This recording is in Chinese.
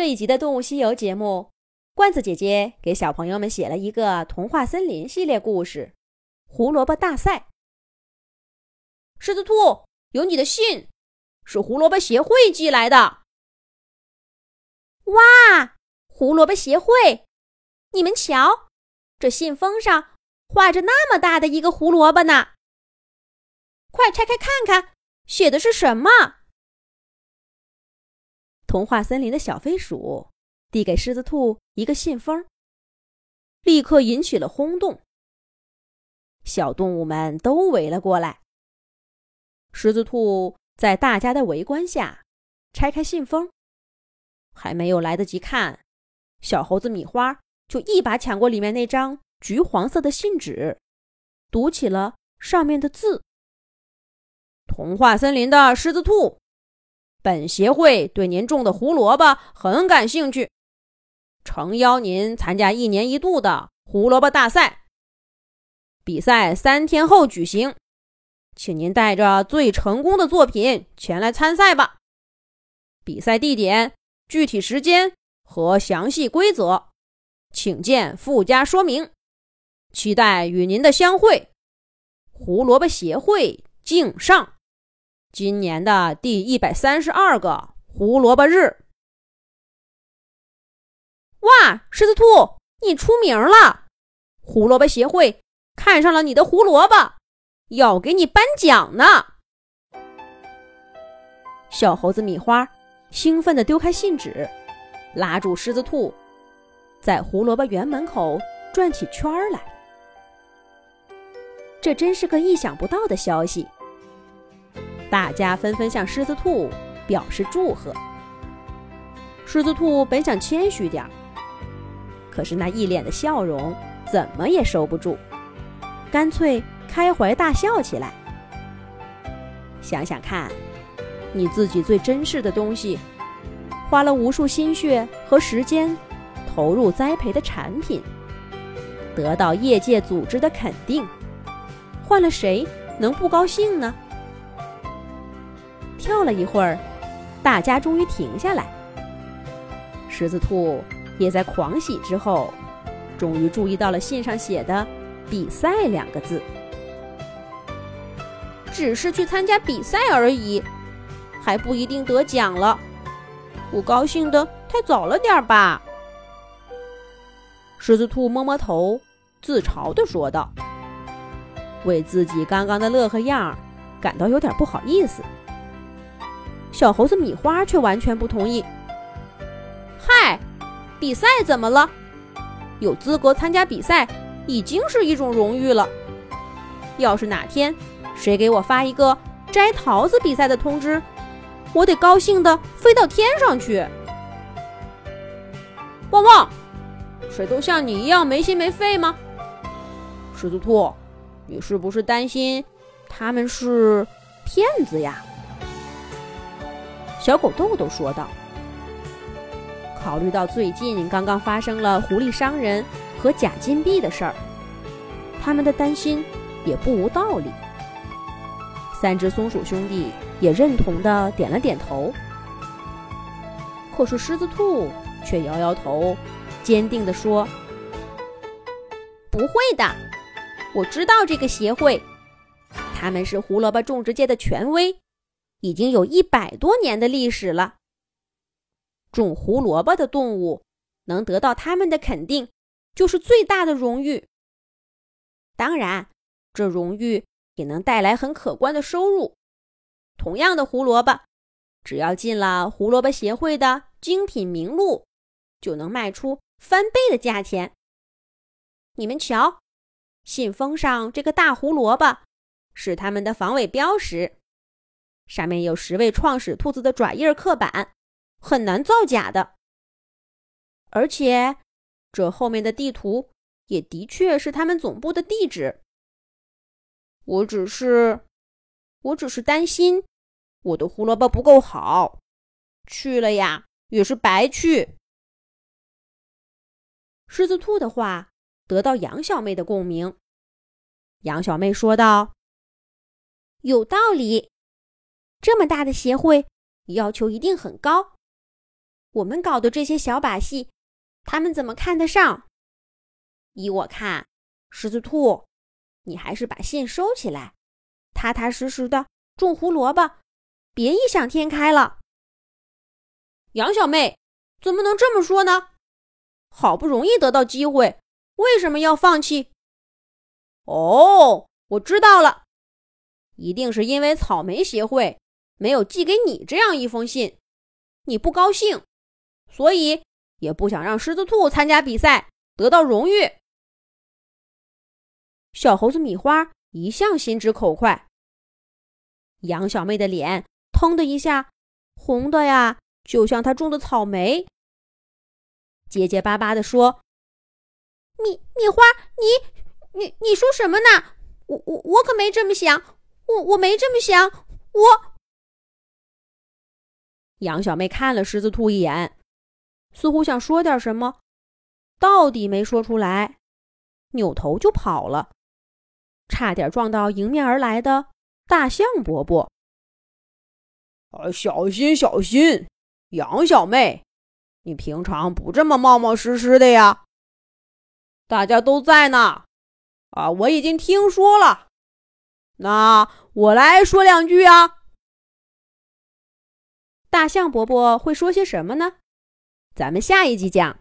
这一集的《动物西游》节目，罐子姐姐给小朋友们写了一个童话森林系列故事《胡萝卜大赛》。狮子兔，有你的信，是胡萝卜协会寄来的。哇，胡萝卜协会，你们瞧，这信封上画着那么大的一个胡萝卜呢！快拆开看看，写的是什么？童话森林的小飞鼠递给狮子兔一个信封，立刻引起了轰动。小动物们都围了过来。狮子兔在大家的围观下拆开信封，还没有来得及看，小猴子米花就一把抢过里面那张橘黄色的信纸，读起了上面的字：“童话森林的狮子兔。”本协会对您种的胡萝卜很感兴趣，诚邀您参加一年一度的胡萝卜大赛。比赛三天后举行，请您带着最成功的作品前来参赛吧。比赛地点、具体时间和详细规则，请见附加说明。期待与您的相会。胡萝卜协会敬上。今年的第一百三十二个胡萝卜日，哇！狮子兔，你出名了！胡萝卜协会看上了你的胡萝卜，要给你颁奖呢。小猴子米花兴奋地丢开信纸，拉住狮子兔，在胡萝卜园门口转起圈来。这真是个意想不到的消息。大家纷纷向狮子兔表示祝贺。狮子兔本想谦虚点儿，可是那一脸的笑容怎么也收不住，干脆开怀大笑起来。想想看，你自己最珍视的东西，花了无数心血和时间投入栽培的产品，得到业界组织的肯定，换了谁能不高兴呢？跳了一会儿，大家终于停下来。狮子兔也在狂喜之后，终于注意到了信上写的“比赛”两个字。只是去参加比赛而已，还不一定得奖了。我高兴的太早了点吧？狮子兔摸摸头，自嘲的说道，为自己刚刚的乐呵样感到有点不好意思。小猴子米花却完全不同意。嗨，比赛怎么了？有资格参加比赛已经是一种荣誉了。要是哪天谁给我发一个摘桃子比赛的通知，我得高兴的飞到天上去。旺旺，谁都像你一样没心没肺吗？狮子兔，你是不是担心他们是骗子呀？小狗豆豆说道：“考虑到最近刚刚发生了狐狸商人和假金币的事儿，他们的担心也不无道理。”三只松鼠兄弟也认同的点了点头。可是狮子兔却摇摇头，坚定地说：“不会的，我知道这个协会，他们是胡萝卜种植界的权威。”已经有一百多年的历史了。种胡萝卜的动物能得到他们的肯定，就是最大的荣誉。当然，这荣誉也能带来很可观的收入。同样的胡萝卜，只要进了胡萝卜协会的精品名录，就能卖出翻倍的价钱。你们瞧，信封上这个大胡萝卜是他们的防伪标识。上面有十位创始兔子的爪印刻板，很难造假的。而且，这后面的地图也的确是他们总部的地址。我只是，我只是担心我的胡萝卜不够好，去了呀也是白去。狮子兔的话得到杨小妹的共鸣。杨小妹说道：“有道理。”这么大的协会，要求一定很高。我们搞的这些小把戏，他们怎么看得上？依我看，狮子兔，你还是把信收起来，踏踏实实的种胡萝卜，别异想天开了。杨小妹，怎么能这么说呢？好不容易得到机会，为什么要放弃？哦，我知道了，一定是因为草莓协会没有寄给你这样一封信，你不高兴，所以也不想让狮子兔参加比赛得到荣誉。小猴子米花一向心直口快，杨小妹的脸腾的一下红的呀。就像他种的草莓，结结巴巴的说：“米米花，你你你说什么呢？我我我可没这么想，我我没这么想，我。”杨小妹看了狮子兔一眼，似乎想说点什么，到底没说出来，扭头就跑了，差点撞到迎面而来的大象伯伯。啊，小心小心！杨小妹，你平常不这么冒冒失失的呀？大家都在呢，啊，我已经听说了。那我来说两句啊。大象伯伯会说些什么呢？咱们下一集讲。